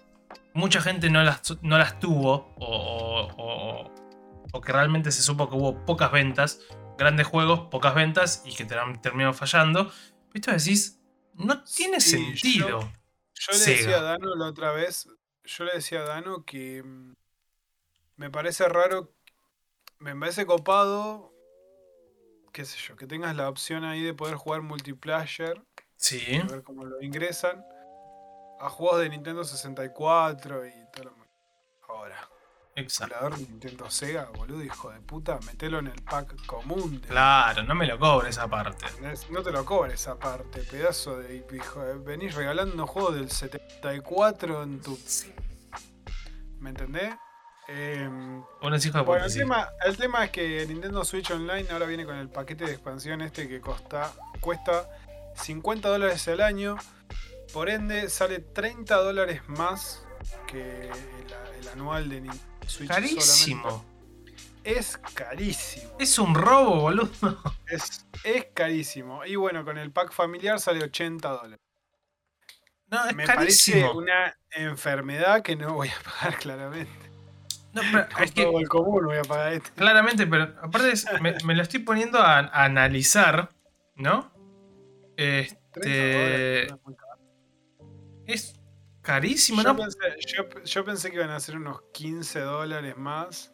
mucha gente no las, no las tuvo o, o- o- o que realmente se supo que hubo pocas ventas, grandes juegos, pocas ventas y que ter- terminaron fallando. Esto decís, no tiene Sí, sentido. Yo le decía a Dano la otra vez, yo le decía a Dano que mm, me parece raro, me parece copado, qué sé yo, que tengas la opción ahí de poder jugar multiplayer, Sí, a ver cómo lo ingresan, a juegos de Nintendo 64 y todo lo. Ahora, exacto. emulador de Nintendo Sega, boludo, hijo de puta, metelo en el pack común. de- Claro, no me lo cobre esa parte. No te lo cobres esa parte, pedazo de hijo. de- Venís regalando juegos del 74 en tu ¿Me entendés? Em, Uno es hijo de bueno, el tema, el tema es que Nintendo Switch Online ahora viene con el paquete de expansión este que costa, cuesta 50 dólares al año. Por ende, sale 30 dólares más que el, el anual de Nintendo Switch Carísimo. solamente. Es carísimo. Es un robo, boludo. Es, es carísimo. Y bueno, con el pack familiar sale 80 dólares. No, es Me parece carísimo. una enfermedad que no voy a pagar claramente. No, pero Con es que todo el común voy a pagar este. claramente, pero aparte es- me, me lo estoy poniendo a, a analizar, ¿no? 30 Este. Es carísimo, Yo ¿no? pensé, yo- yo pensé que iban a ser unos 15 dólares más.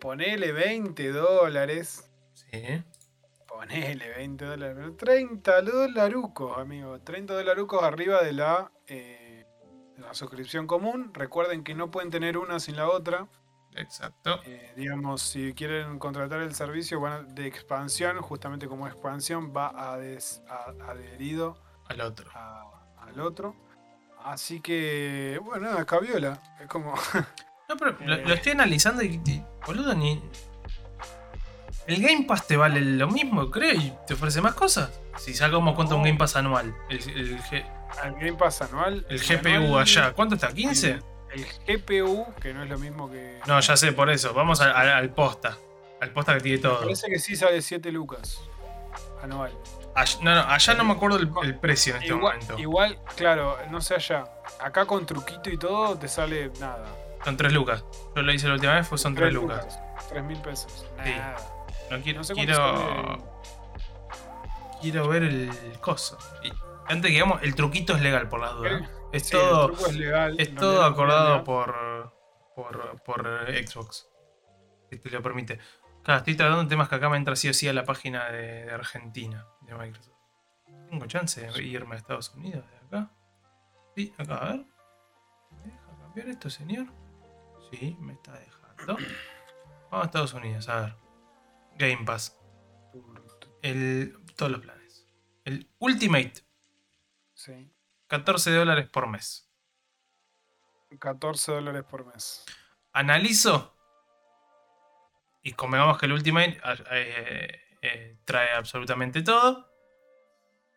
Ponele 20 dólares. Sí. Ponele 20 dólares. Pero 30 dolarucos, amigo. 30 dolarucos arriba de la, eh, de la suscripción común. Recuerden que no pueden tener una sin la otra. Exacto. Eh, digamos, si quieren contratar el servicio de expansión, justamente como expansión va a- adherido Al otro. a- al otro. Así que, bueno, nada, cabiola. Es como. No, pero lo, Eh. lo estoy analizando y, y, boludo, ni. El Game Pass te vale lo mismo, creo, y te ofrece más cosas. Si sacamos cuenta un Game Pass anual. El, el G- al Game Pass anual. el el GPU anual- allá, ¿cuánto está? ¿15? El GPU, que no es lo mismo que. No, ya sé, por eso. Vamos al, al- al posta. Al posta que tiene Me todo. parece que sí sale 7 lucas anual. No, no, allá no me acuerdo el, el precio en este Igual, momento. igual, claro, no sé allá. Acá con truquito y todo te sale nada. Son 3 lucas. Yo lo hice la última vez, fue son 3 Tres lucas. 3 mil pesos. Sí. Nada. No quiero. No sé cuánto quiero, quiero ver el coso. Y antes que digamos, el truquito es legal por las dudas. Es Sí, todo. el truco es legal. Es no todo acordado por, por, por eh, Xbox. Si te lo permite. Claro, estoy tratando de temas que acá me entra sí o sí a la página de, de Argentina, de Microsoft. ¿Tengo chance de irme a Estados Unidos de acá? Sí, acá, a ver. ¿Me deja cambiar esto, señor? Sí, me está dejando. Vamos a Estados Unidos, a ver. Game Pass. El, todos los planes. El Ultimate, Sí. 14 dólares por mes. 14 dólares por mes. analizo y convengamos que el Ultimate eh, eh, trae absolutamente todo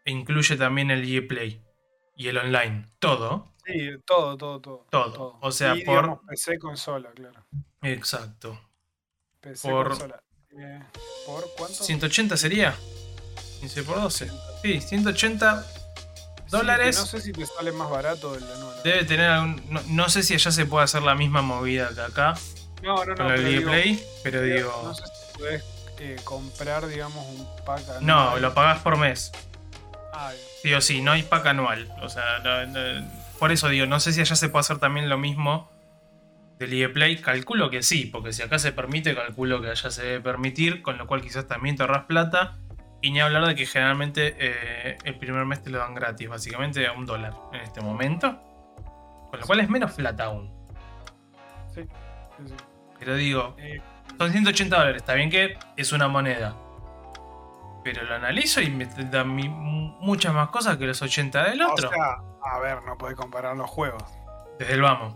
e incluye también el EA Play y el online, todo. Sí, todo, todo, todo. Todo. O sea, Y, por- digamos, PC consola, claro. Exacto. PC Por- consola. Eh, ¿Por cuánto? 180 sería 15 por 12. Sí, 180 Sí, dólares. no sé si te sale más barato el anual. Debe tener algún. No, no sé si allá se puede hacer la misma movida que acá No, no, no. con el pero digo, Play, pero digo, digo. No sé si puedes eh, comprar, digamos, un pack anual. No, lo pagás por mes. Ah, bien. Sí o sí, no hay pack anual. O sea, no- no- por eso digo, no sé si allá se puede hacer también lo mismo del EA Play. Calculo que sí, porque si acá se permite, calculo que allá se debe permitir, con lo cual quizás también te ahorras plata. Y ni hablar de que generalmente eh, el primer mes te lo dan gratis, básicamente a un dólar en este momento. Con lo cual es menos plata aún. Sí, sí, sí. Pero digo, Eh, son 180 dólares, está bien que es una moneda. Pero lo analizo y me da muchas más cosas que los 80 del otro. O sea, a ver, no puedes comparar los juegos. Desde el vamos.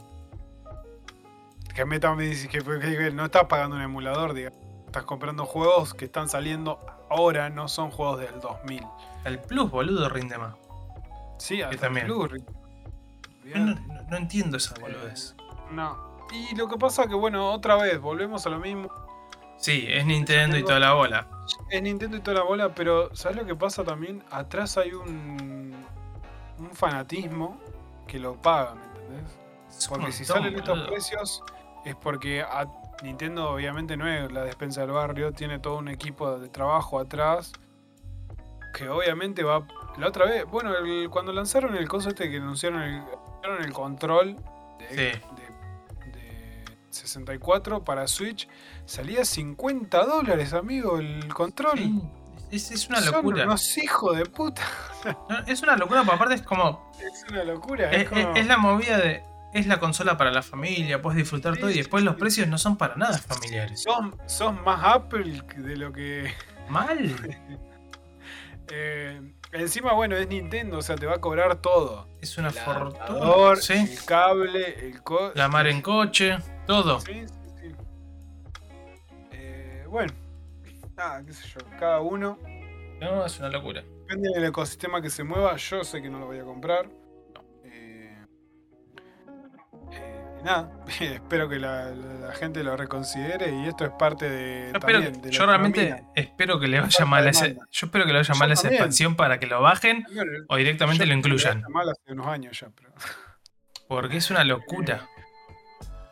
Que Meta me dice que, que- que no estás pagando un emulador, digamos. Estás comprando juegos que están saliendo ahora, no son juegos del 2000. El Plus, boludo, rinde más. Sí, hasta también. el Plus. Yo no, no- no entiendo esa boludez. No. Y lo que pasa que, bueno, otra vez, volvemos a lo mismo. Sí, es Nintendo y toda la bola. Es Nintendo y toda la bola, pero ¿sabes lo que pasa también? Atrás hay un, un fanatismo que lo paga, ¿me entendés? Porque si salen estos boludo. precios es porque a- Nintendo obviamente no es la despensa del barrio, tiene todo un equipo de trabajo atrás que obviamente va... La otra vez, bueno, el- cuando lanzaron el coso este que anunciaron el, anunciaron el control de, Sí. De- de 64 para Switch, salía 50 dólares, amigo, el control. Sí, es, es una Son locura. unos hijos de puta. No, Es una locura, porque aparte es como. Es una locura. Es, Es, como- es- la movida de. Es la consola para la familia, puedes disfrutar Sí, todo y después los precios no son para nada familiares. Son, son más Apple de lo que... Mal. Eh, encima, bueno, es Nintendo, o sea, te va a cobrar todo. Es una El fortuna. Sí. el cable, el co La mar en coche, todo. Sí, sí, sí. Eh, bueno, nada, qué sé yo, cada uno. No, es una locura. Depende del ecosistema que se mueva, yo sé que no lo voy a comprar. Eh, nada, espero que la, la- la gente lo reconsidere y esto es parte de. Yo, espero- también de la yo realmente economía. espero que le vaya mal de a ese, demanda. yo espero que le vaya mal a esa expansión para que lo bajen o directamente yo lo incluyan. está mal hace unos años ya, pero, Porque es una locura.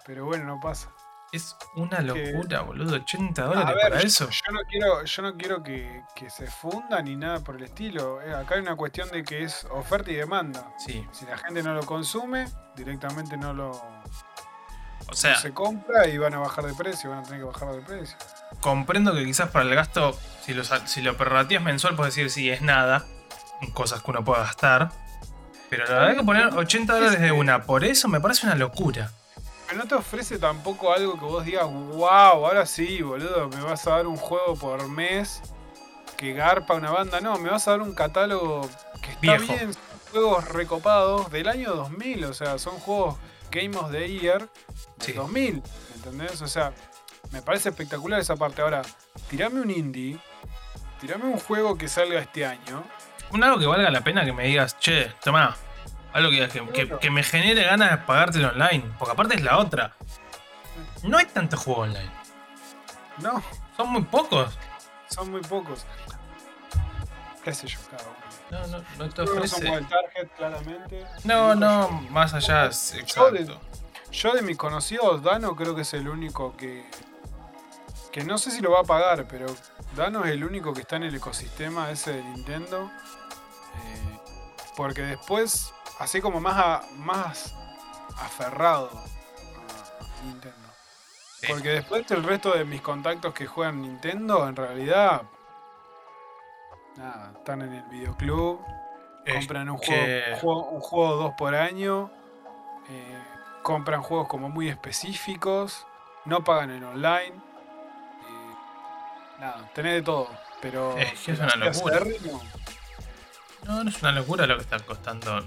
Pero bueno, no pasa. Es una que- locura, boludo. 80 A dólares ver, para yo- eso. Yo no quiero, yo no quiero que, que se funda ni nada por el estilo. Eh, Acá hay una cuestión de que es oferta y demanda. Sí. Si la gente no lo consume, directamente no lo O sea, se compra y van a bajar de precio, van a tener que bajar de precio. comprendo que quizás para el gasto, si lo, si lo prorrateas mensual, puedes decir sí, es nada. Cosas que uno pueda gastar. Pero la verdad que poner 80 dólares de una por eso me parece una locura. Pero no te ofrece tampoco algo que vos digas, wow, ahora sí, boludo, me vas a dar un juego por mes que garpa una banda. No, me vas a dar un catálogo que está Viejo. bien, son juegos recopados del año 2000, o sea, son juegos Game of the Year del Sí. 2000, ¿entendés? O sea, me parece espectacular esa parte. Ahora, tirame un indie, tirame un juego que salga este año. Un algo que valga la pena que me digas, che, toma. Algo que, me genere ganas de pagártelo online. Porque aparte es la otra. No hay tanto juego online. No, Son muy pocos. son muy pocos. ¿Qué sé yo, uno. No, no, no te No ofrece. el target, claramente. No, no, más allá, es- Yo de- exacto. Yo de mis conocidos, Dano creo que es el único que. Que no sé si lo va a pagar, pero Dano es el único que está en el ecosistema ese de Nintendo. Eh, porque después, así como más, a- más aferrado a Nintendo. Sí. Porque después el resto de mis contactos que juegan Nintendo, en realidad. Nada, están en el videoclub, Es compran un que- juego, juego- un juego dos por año, eh, compran juegos como muy específicos, no pagan en online. eh, nada, tenés de todo. Pero. Es que es una locura. No, no es una locura lo que están costando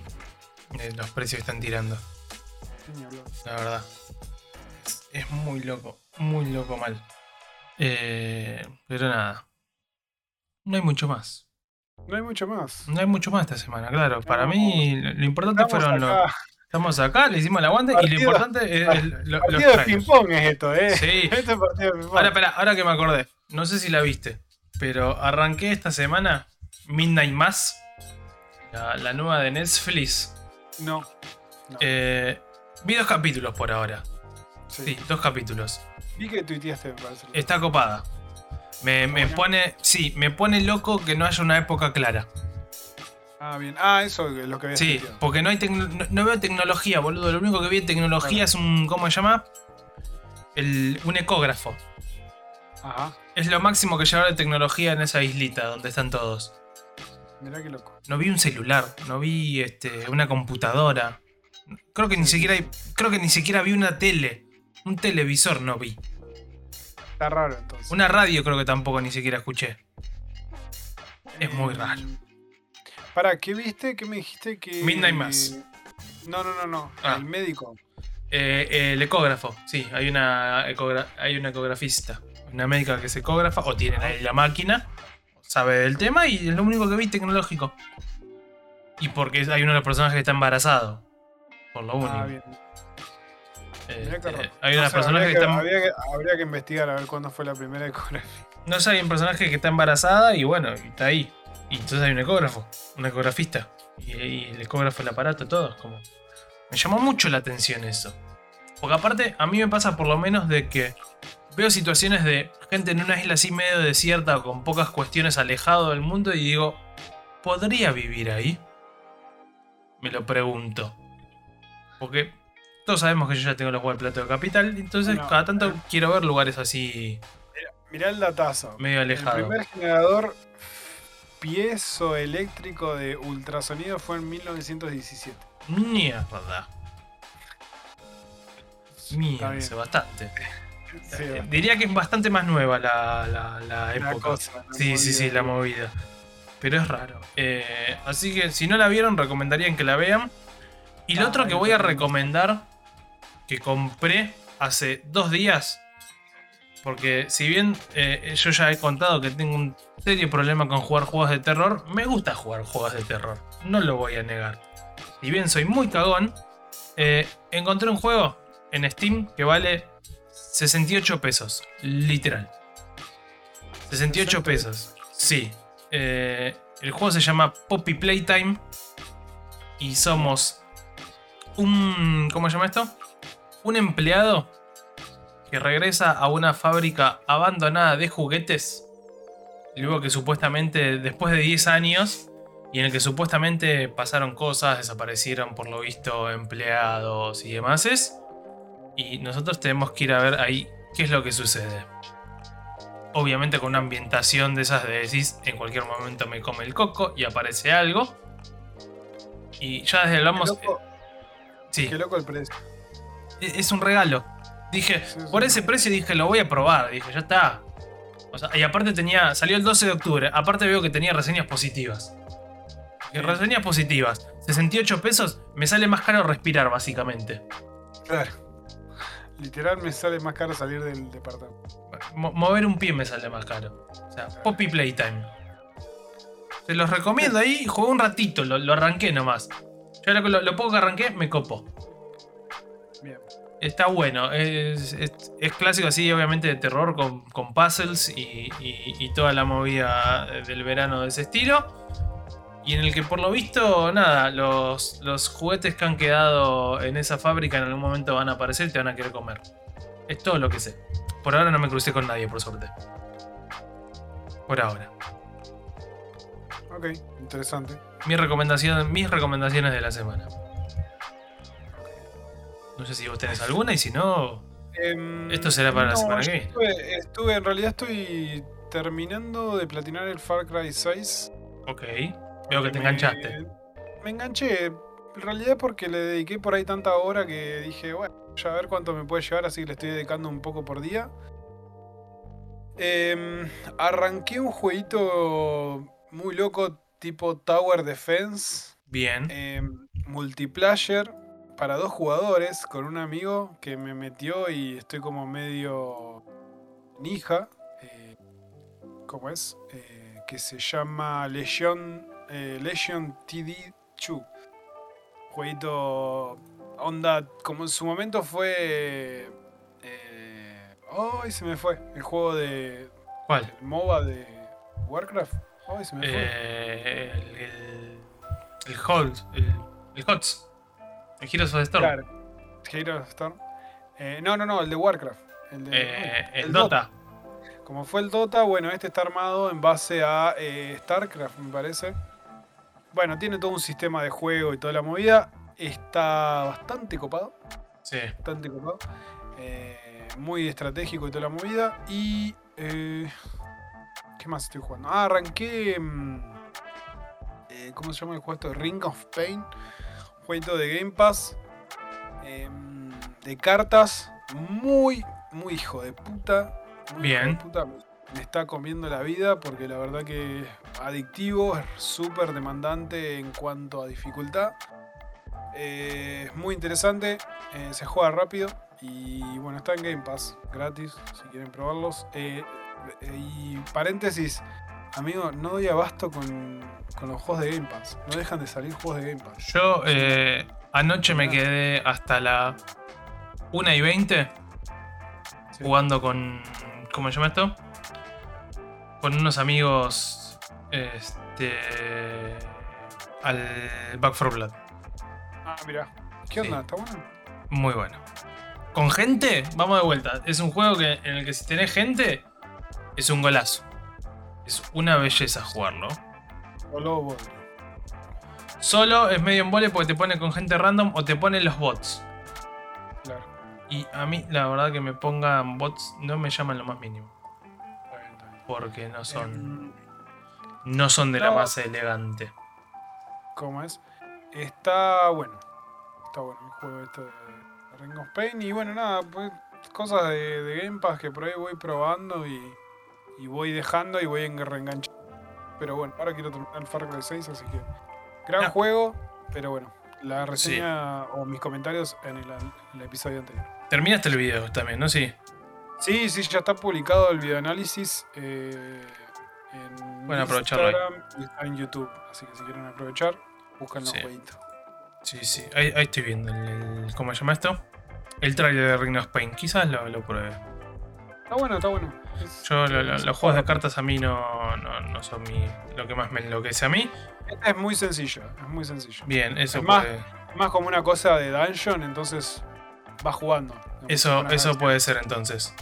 eh, los precios están tirando, la verdad. Es, es muy loco, muy loco mal. Eh, pero nada. No hay mucho más. No hay mucho más. No hay mucho más esta semana, claro. Para mí lo, lo importante Estamos fueron los... acá. Estamos acá, le hicimos el aguante y lo Partido- importante es el- lo- los Partido de ping-pong es esto, ¿eh? Sí. Este es partido de ping-pong. Ahora, espera, ahora que me acordé, no sé si la viste, pero arranqué esta semana Midnight Mass, la, la nueva de Netflix. No. no. Eh, vi dos capítulos por ahora. sí. Sí, dos capítulos. Vi que tuiteaste, me parece. Está copada. Me, me pone. Sí, me pone loco que no haya una época clara. Ah, bien. Ah, eso es lo que había Sí, porque no hay no, no veo tecnología, boludo. Lo único que vi de tecnología es un. ¿Cómo se llama? El, un ecógrafo. Ajá. Es lo máximo que lleva de tecnología en esa islita donde están todos. Mirá qué loco. No vi un celular, no vi este, una computadora. Creo que ni siquiera hay- creo que ni siquiera vi una tele. Un televisor no vi. Está raro entonces. Una radio creo que tampoco ni siquiera escuché. Es muy Eh, raro. Para, ¿qué viste? ¿Qué me dijiste que. Midnight Mass. No, no, no, no. Ah. El médico. Eh, el ecógrafo, sí, hay una, ecogra- hay una ecografista. Una médica que es ecógrafa, o tiene ahí la máquina, sabe del tema y es lo único que vi tecnológico. Y porque hay uno de los personajes que está embarazado. Por lo único. Ah, bien. Este, raro. hay No una sé, personaje habría que que, está. habría que- habría que investigar a ver cuándo fue la primera ecografía. No sé, hay un personaje que está embarazada y bueno, y está ahí. Y entonces hay un ecógrafo, un ecografista. Y, y el ecógrafo, el aparato, todo. Como. Me llamó mucho la atención eso. Porque aparte, a mí me pasa por lo menos de que veo situaciones de gente en una isla así medio desierta o con pocas cuestiones alejado del mundo y digo, ¿podría vivir ahí? Me lo pregunto. Porque todos sabemos que yo ya tengo los huevos de plato de capital, entonces cada tanto quiero ver lugares así Mirá el datazo. medio El alejados. primer generador piezoeléctrico de ultrasonido fue en 1917. Mierda. Mierda, bastante. Sí, Eh. Diría que es bastante más nueva la, la- época. cosa, la sí, sí, sí, la movida. Pero es raro. Eh, así que si no la vieron, recomendarían que la vean. Y lo Ah, otro que voy a recomendar, que compré hace dos días, porque si bien eh, yo ya he contado que tengo un serio problema con jugar juegos de terror, me gusta jugar juegos de terror. No lo voy a negar. Si bien soy muy cagón, eh, encontré un juego en Steam que vale 68 pesos. Literal. 68 pesos. Sí. Eh, el juego se llama Poppy Playtime. Y somos un. ¿Cómo se llama esto? Un empleado que regresa a una fábrica abandonada de juguetes. Luego que supuestamente, después de 10 años, y en el que supuestamente pasaron cosas, desaparecieron por lo visto empleados y demás. Y nosotros tenemos que ir a ver ahí qué es lo que sucede. Obviamente con una ambientación de esas de decís, en cualquier momento me come el coco y aparece algo. Y ya desde hablamos... Qué loco, Sí, qué loco el precio. e- es un regalo. Dije, Sí, sí. por ese precio dije, lo voy a probar. Dije, ya está. O sea, y aparte tenía, salió el 12 de octubre. Aparte veo que tenía reseñas positivas. Reseñas positivas. 68 pesos, me sale más caro respirar, básicamente. Claro. Literal me sale más caro salir del departamento. Mo- mover un pie me sale más caro. O sea, Poppy Playtime. Se los recomiendo ahí, jugué un ratito, lo, lo arranqué nomás. Yo lo, lo- poco que arranqué me copo. Bien. Está bueno, es, es- es clásico así, obviamente de terror con, con puzzles y, y- y toda la movida del verano de ese estilo. Y en el que por lo visto, nada, los, los juguetes que han quedado en esa fábrica en algún momento van a aparecer y te van a querer comer. Es todo lo que sé. Por ahora no me crucé con nadie, por suerte. Por ahora. Ok, interesante. Mi recomendación, mis recomendaciones de la semana. No sé si vos tenés alguna y si no, Em, Esto será para la semana que viene. Estuve, estuve- en realidad estoy terminando de platinar el Far Cry 6. ok. Veo que te Me- enganchaste. Me enganché. En realidad porque le dediqué por ahí tanta hora que dije, bueno, ya a ver cuánto me puede llevar, así que le estoy dedicando un poco por día. Em, arranqué un jueguito muy loco tipo Tower Defense. Bien. em, multiplayer para dos jugadores con un amigo que me metió y estoy como medio nija. eh, ¿Cómo es? Eh, que se llama Legion, eh, Legion TD2. Jueguito onda, como en su momento fue... Eh, ¡Ay, se me fue! El juego de ¿Cuál? el MOBA de Warcraft. ¡Ay, se me fue! Eh, el, el, el el, el HOTS. El Heroes of the Storm. Claro. Heroes of Storm. Eh, no, no, no, el de Warcraft. El, de, Eh, uy, el Dota. Como fue el Dota, bueno, este está armado en base a eh, StarCraft, me parece. Bueno, tiene todo un sistema de juego y toda la movida. Está bastante copado. Sí. Bastante copado. Eh, muy estratégico y toda la movida. Y. eh, ¿Qué más estoy jugando? Ah, arranqué. mm, eh, ¿Cómo se llama el juego? esto? Ring of Pain. Un jueguito de Game Pass. de cartas. Muy, muy hijo de puta. muy hijo de Bien. puta. Me está comiendo la vida porque la verdad que es adictivo, es súper demandante en cuanto a dificultad. Eh, es muy interesante, eh, se juega rápido y bueno, está en Game Pass, gratis, si quieren probarlos. Eh, y paréntesis, amigo, no doy abasto con, con los juegos de Game Pass. No dejan de salir juegos de Game Pass. Yo anoche me quedé hasta la 1 y 20 Sí. jugando con. ¿Cómo se llama esto? Con unos amigos. Este. Al Back 4 Blood. Ah, mira. ¿Qué onda? ¿Está bueno? Muy bueno. Con gente, vamos de vuelta. Es un juego que, en el que si tenés gente, es un golazo. Es una belleza jugarlo. O Lobo. Solo es medio en vole porque te pone con gente random o te pone los bots. Claro. Y a mí, la verdad, que me pongan bots no me llaman lo más mínimo. Porque no son, Em, no son de la no. más elegante. ¿Cómo es? Está bueno. Está bueno el juego este de Ring of Pain. Y bueno, nada, pues cosas de, de Game Pass que por ahí voy probando y, y voy dejando y voy en reenganchando. Pero bueno, ahora quiero terminar el Far Cry 6, así que. Gran Ah. juego, pero bueno, la reseña o mis comentarios en el, en el episodio anterior. Terminaste el video también, ¿no? Sí. Sí, sí, ya está publicado el videoanálisis eh, en ahí. Instagram y está en YouTube. Así que si quieren aprovechar, buscan los Sí. jueguitos. Sí, sí. Ahí, ahí estoy viendo el, el- ¿Cómo se llama esto? el trailer de Ring of Pain. Quizás lo, lo pruebe. Está bueno, está bueno. Es- Yo, lo- lo- los juegos de cartas a mí no, no, no son mi, lo que más me enloquece a mí. Esta es muy sencillo, es muy sencillo. Bien, eso Es más, puede, Es más como una cosa de dungeon, entonces vas jugando. eso, eso puede ser entonces.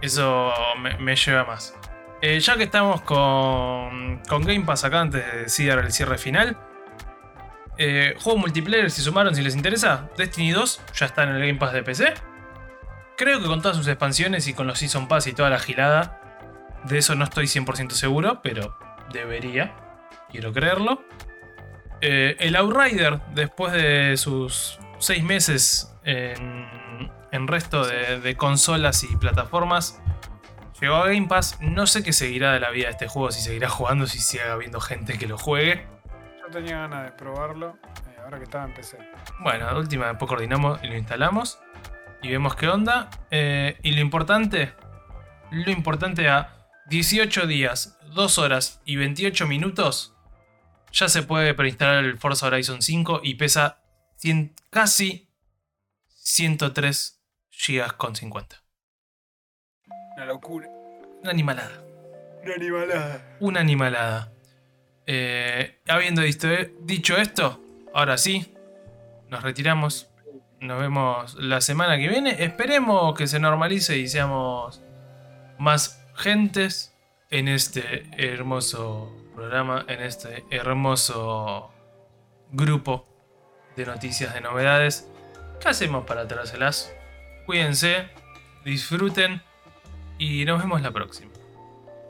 Eso me, me lleva más. Eh, ya que estamos con, con Game Pass acá antes de decir el cierre final. Eh, juego multiplayer, si sumaron, si les interesa. Destiny 2 ya está en el Game Pass de PC. Creo que con todas sus expansiones y con los Season Pass y toda la gilada. De eso no estoy 100% seguro, pero debería. Quiero creerlo. Eh, el Outrider, después de sus 6 meses en, en resto de, de consolas y plataformas, llegó a Game Pass. No sé qué seguirá de la vida de este juego, si seguirá jugando, si sigue habiendo gente que lo juegue. Yo tenía ganas de probarlo, eh, ahora que estaba en PC. Bueno, de última después coordinamos y lo instalamos. Y vemos qué onda. Eh, y lo importante, lo importante a 18 días, 2 horas y 28 minutos, ya se puede preinstalar el Forza Horizon 5 y pesa 100 casi 103 GB con 50. Una locura. Una animalada. Una animalada. Una animalada. Eh, habiendo dicho, dicho esto, ahora sí, nos retiramos. Nos vemos la semana que viene. Esperemos que se normalice y seamos más gentes en este hermoso programa, en este hermoso grupo de noticias, de novedades. ¿Qué hacemos para trárselas? Cuídense, disfruten y nos vemos la próxima.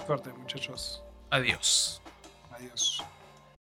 Suerte, muchachos. Adiós. Adiós.